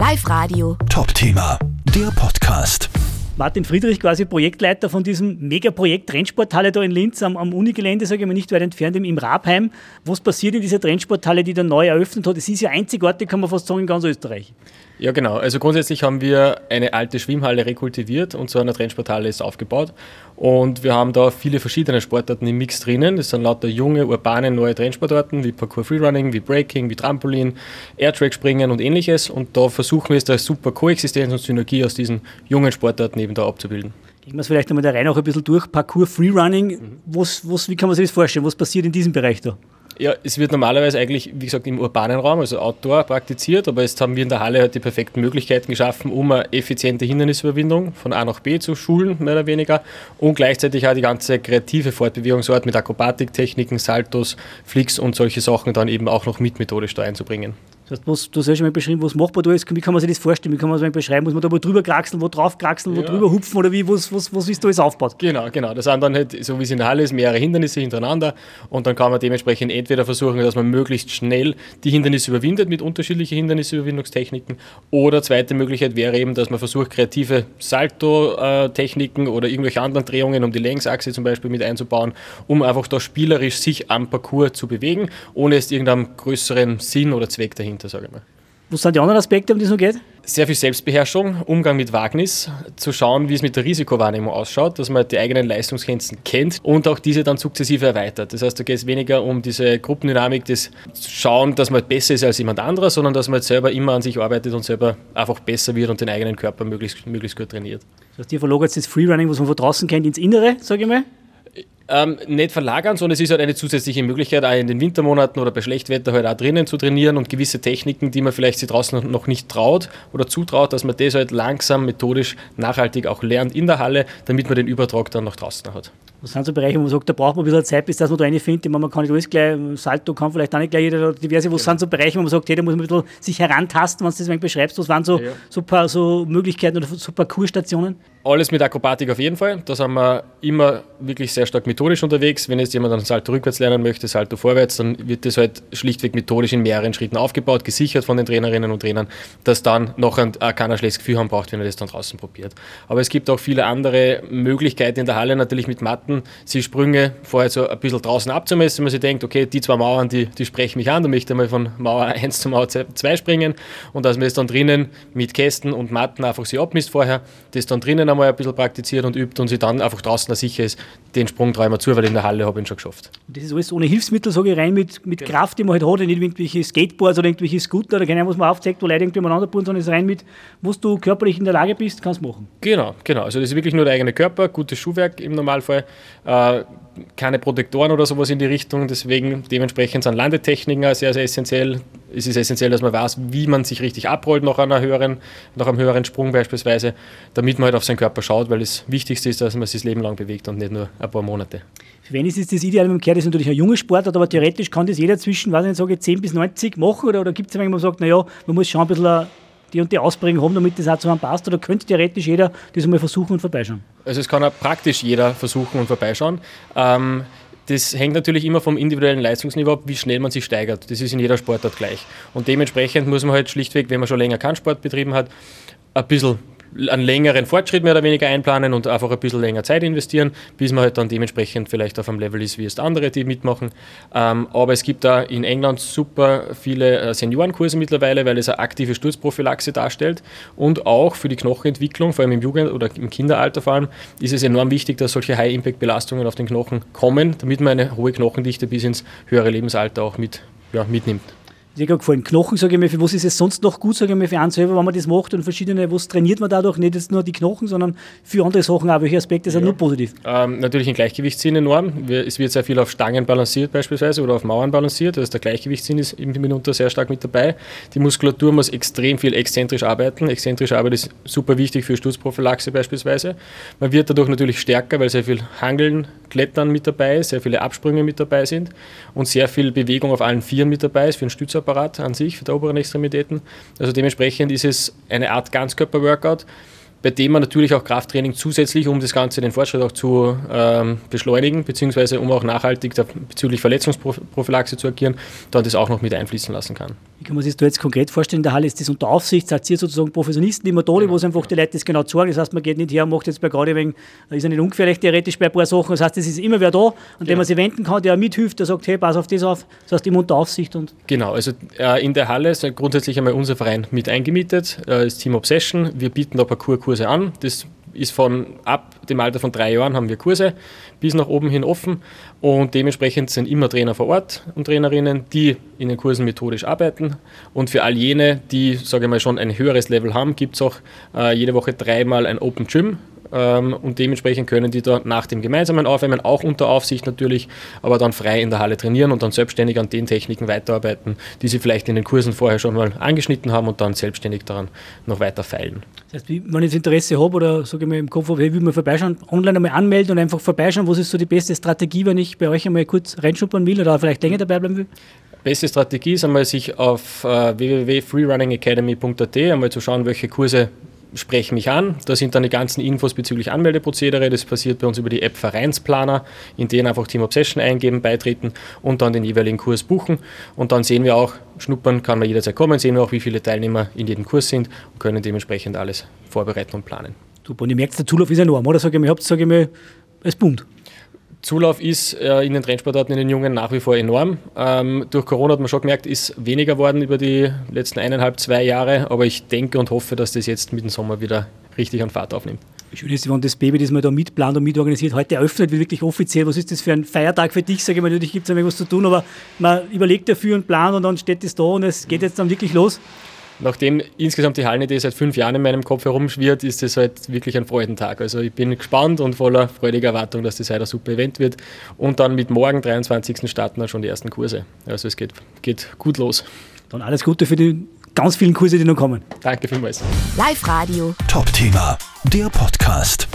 Live Radio. Top-Thema, der Podcast. Martin Friedrich, quasi Projektleiter von diesem Megaprojekt Trendsporthalle da in Linz am, am Unigelände, sage ich mal, nicht weit entfernt im, im Rabheim. Was passiert in dieser Trendsporthalle, die da neu eröffnet hat? Es ist ja einzigartig, kann man fast sagen, in ganz Österreich. Ja, genau. Also grundsätzlich haben wir eine alte Schwimmhalle rekultiviert und so eine Trendsporthalle ist aufgebaut. Und wir haben da viele verschiedene Sportarten im Mix drinnen. Das sind lauter junge, urbane, neue Trendsportarten wie Parkour Freerunning, wie Breaking, wie Trampolin, Airtrack springen und ähnliches. Und da versuchen wir es da super Koexistenz und Synergie aus diesen jungen Sportarten eben da abzubilden. Gehen wir es vielleicht einmal da rein auch ein bisschen durch. Parkour Freerunning, mhm. was, was, wie kann man sich das vorstellen? Was passiert in diesem Bereich da? Ja, es wird normalerweise eigentlich, wie gesagt, im urbanen Raum, also Outdoor praktiziert, aber jetzt haben wir in der Halle halt die perfekten Möglichkeiten geschaffen, um eine effiziente Hindernisüberwindung von A nach B zu schulen, mehr oder weniger, und gleichzeitig auch die ganze kreative Fortbewegungsart mit Akrobatiktechniken, Saltos, Flicks und solche Sachen dann eben auch noch mit methodisch da einzubringen. Das heißt, was, du hast ja schon mal beschrieben, was machbar da ist. Wie kann man sich das vorstellen? Wie kann man das beschreiben? Muss man da wo drüber kraxeln, wo drauf kraxeln, wo ja. drüber hupfen oder wie? Was, was, was ist da alles aufgebaut? Genau, genau. Das sind dann halt, so wie es in der Halle ist, mehrere Hindernisse hintereinander und dann kann man dementsprechend entweder versuchen, dass man möglichst schnell die Hindernisse überwindet mit unterschiedlichen Hindernisüberwindungstechniken oder zweite Möglichkeit wäre eben, dass man versucht, kreative Salto-Techniken oder irgendwelche anderen Drehungen, um die Längsachse zum Beispiel mit einzubauen, um einfach da spielerisch sich am Parcours zu bewegen, ohne es irgendeinem größeren Sinn oder Zweck dahinter dahinter, sage ich mal. Was sind die anderen Aspekte, um die es noch geht? Sehr viel Selbstbeherrschung, Umgang mit Wagnis, zu schauen, wie es mit der Risikowahrnehmung ausschaut, dass man die eigenen Leistungsgrenzen kennt und auch diese dann sukzessive erweitert. Das heißt, da geht es weniger um diese Gruppendynamik, das Schauen, dass man besser ist als jemand anderer, sondern dass man jetzt selber immer an sich arbeitet und selber einfach besser wird und den eigenen Körper möglichst, möglichst gut trainiert. Das heißt, ihr verlagert das Freerunning, was man von draußen kennt, ins Innere, sage ich mal? Ähm, nicht verlagern, sondern es ist halt eine zusätzliche Möglichkeit, auch in den Wintermonaten oder bei Schlechtwetter halt auch drinnen zu trainieren und gewisse Techniken, die man vielleicht sich draußen noch nicht traut oder zutraut, dass man das halt langsam, methodisch, nachhaltig auch lernt in der Halle, damit man den Übertrag dann nach draußen hat. Was sind so Bereiche, wo man sagt, da braucht man ein bisschen Zeit, bis dass man da eine findet? Man kann nicht alles gleich, Salto kann vielleicht auch nicht gleich jeder, diverse, was genau. sind so Bereiche, wo man sagt, hey, da muss man ein bisschen sich herantasten, wenn du das beschreibst, was waren so, ja. so, paar, so Möglichkeiten oder so Parcoursstationen? Alles mit Akrobatik auf jeden Fall. Da sind wir immer wirklich sehr stark methodisch unterwegs. Wenn jetzt jemand einen Salto rückwärts lernen möchte, Salto vorwärts, dann wird das halt schlichtweg methodisch in mehreren Schritten aufgebaut, gesichert von den Trainerinnen und Trainern, dass dann noch ein, äh, keiner schlechtes Gefühl haben braucht, wenn er das dann draußen probiert. Aber es gibt auch viele andere Möglichkeiten in der Halle, natürlich mit Matten, sie Sprünge vorher so ein bisschen draußen abzumessen, wenn man sich denkt, okay, die zwei Mauern, die, die sprechen mich an, da möchte ich mal von Mauer 1 zu Mauer 2 springen und dass man es dann drinnen mit Kästen und Matten einfach sie abmisst vorher, das dann drinnen einmal ein bisschen praktiziert und übt und sie dann einfach draußen sicher ist, den Sprung traue ich mir zu, weil in der Halle habe ich ihn schon geschafft. Das ist alles ohne Hilfsmittel, sage ich rein, mit, mit genau. Kraft, die man halt hat, nicht irgendwelche Skateboards oder irgendwelche Scooter oder keine was man aufzeigt, wo Leute irgendwie umeinander bauen, sondern es rein mit, was du körperlich in der Lage bist, kannst du machen. Genau, genau. Also das ist wirklich nur der eigene Körper, gutes Schuhwerk im Normalfall. Äh, keine Protektoren oder sowas in die Richtung. Deswegen dementsprechend sind Landetechniken sehr, sehr essentiell. Es ist essentiell, dass man weiß, wie man sich richtig abrollt nach, einer höheren, nach einem höheren Sprung beispielsweise, damit man halt auf seinen Körper schaut, weil das Wichtigste ist, dass man sich das Leben lang bewegt und nicht nur ein paar Monate. Für wen ist es das Ideal? Im Kerl ist natürlich ein junger Sportart, aber theoretisch kann das jeder zwischen, weiß ich nicht, sage 10 bis 90 machen oder, oder gibt es jemanden, der sagt, naja, man muss schon ein bisschen die und die Ausprägung haben, damit das auch zu einem passt? Oder könnte theoretisch jeder das einmal versuchen und vorbeischauen? Also es kann auch praktisch jeder versuchen und vorbeischauen. Ähm, das hängt natürlich immer vom individuellen Leistungsniveau ab, wie schnell man sich steigert. Das ist in jeder Sportart gleich. Und dementsprechend muss man halt schlichtweg, wenn man schon länger keinen Sport betrieben hat, ein bisschen einen längeren Fortschritt mehr oder weniger einplanen und einfach ein bisschen länger Zeit investieren, bis man halt dann dementsprechend vielleicht auf einem Level ist wie es andere, die mitmachen. Ähm, aber es gibt da in England super viele äh, Seniorenkurse mittlerweile, weil es eine aktive Sturzprophylaxe darstellt und auch für die Knochenentwicklung, vor allem im Jugend- oder im Kinderalter vor allem, ist es enorm wichtig, dass solche High-Impact-Belastungen auf den Knochen kommen, damit man eine hohe Knochendichte bis ins höhere Lebensalter auch mit, ja, mitnimmt gerade gefallen. Knochen, sage ich mal, für was ist es sonst noch gut, sage ich mal, für einen selber, wenn man das macht und verschiedene, was trainiert man dadurch, nicht jetzt nur die Knochen, sondern für andere Sachen auch. Welche Aspekte sind ja. nur positiv? Ähm, natürlich ein Gleichgewichtssinn enorm. Es wird sehr viel auf Stangen balanciert beispielsweise oder auf Mauern balanciert, also der Gleichgewichtssinn ist mitunter sehr stark mit dabei. Die Muskulatur muss extrem viel exzentrisch arbeiten. Exzentrische Arbeit ist super wichtig für Sturzprophylaxe beispielsweise. Man wird dadurch natürlich stärker, weil sehr viel Hangeln, Klettern mit dabei ist, sehr viele Absprünge mit dabei sind und sehr viel Bewegung auf allen Vieren mit dabei ist für den Stützapparat Apparat an sich für die oberen Extremitäten. Also dementsprechend ist es eine Art Ganzkörper-Workout bei dem man natürlich auch Krafttraining zusätzlich, um das Ganze, den Fortschritt auch zu ähm, beschleunigen, beziehungsweise um auch nachhaltig bezüglich Verletzungsprophylaxe zu agieren, dann das auch noch mit einfließen lassen kann. Wie kann man sich das jetzt konkret vorstellen? In der Halle ist das unter Aufsicht, seid ihr sozusagen Professionisten immer da, genau. wo es einfach die Leute das genau zeigen. Das heißt, man geht nicht her und macht jetzt bei gerade wegen, da ist ja nicht ungefährlich theoretisch bei ein paar Sachen. Das heißt, es ist immer wer da, an dem genau. man sich wenden kann, der mithilft, der sagt, hey, pass auf das auf. Das heißt, immer unter Aufsicht. Und genau, also äh, in der Halle ist grundsätzlich einmal unser Verein mit eingemietet, äh, das Team Obsession. Wir bieten da Parcours-Kurse an. Das ist von ab dem Alter von drei Jahren haben wir Kurse bis nach oben hin offen. Und dementsprechend sind immer Trainer vor Ort und Trainerinnen, die in den Kursen methodisch arbeiten. Und für all jene, die, sage ich mal, schon ein höheres Level haben, gibt es auch äh, jede Woche dreimal ein Open Gym und dementsprechend können die da nach dem gemeinsamen Aufwärmen, auch unter Aufsicht natürlich, aber dann frei in der Halle trainieren und dann selbstständig an den Techniken weiterarbeiten, die sie vielleicht in den Kursen vorher schon mal angeschnitten haben und dann selbstständig daran noch weiter feilen. Das heißt, wenn ich Interesse habe oder sage ich mal im Kopf habe, hey, will man vorbeischauen, online einmal anmelden und einfach vorbeischauen, was ist so die beste Strategie, wenn ich bei euch einmal kurz reinschuppern will oder vielleicht länger dabei bleiben will? Beste Strategie ist einmal, sich auf äh, www.freerunningacademy.at einmal zu schauen, welche Kurse spreche mich an. Da sind dann die ganzen Infos bezüglich Anmeldeprozedere. Das passiert bei uns über die App Vereinsplaner, in denen einfach Team Obsession eingeben, beitreten und dann den jeweiligen Kurs buchen. Und dann sehen wir auch, schnuppern kann man jederzeit kommen, sehen wir auch, wie viele Teilnehmer in jedem Kurs sind und können dementsprechend alles vorbereiten und planen. Super, und ihr merkt, der Zulauf ist enorm, oder? Sag ich mir, habt, sage ich mir, es boomt. Zulauf ist äh, in den Trendsportarten in den Jungen nach wie vor enorm. Ähm, durch Corona hat man schon gemerkt, ist weniger geworden über die letzten eineinhalb, zwei Jahre, aber ich denke und hoffe, dass das jetzt mit dem Sommer wieder richtig an Fahrt aufnimmt. Schön ist, wenn das Baby, das man da mitplant und mitorganisiert, heute eröffnet wird, wirklich offiziell. Was ist das für ein Feiertag für dich? Sage ich mal, natürlich gibt es irgendwas zu tun, aber man überlegt dafür und plant und dann steht es da und es geht jetzt dann wirklich los nachdem insgesamt die Hallenidee seit fünf Jahren in meinem Kopf herumschwirrt, ist es halt wirklich ein Freudentag. Also ich bin gespannt und voller freudiger Erwartung, dass das heute ein super Event wird. Und dann mit morgen, 23. starten dann schon die ersten Kurse. Also es geht, geht gut los. Dann alles Gute für die ganz vielen Kurse, die noch kommen. Danke vielmals. Live Radio. Top Thema, der Podcast.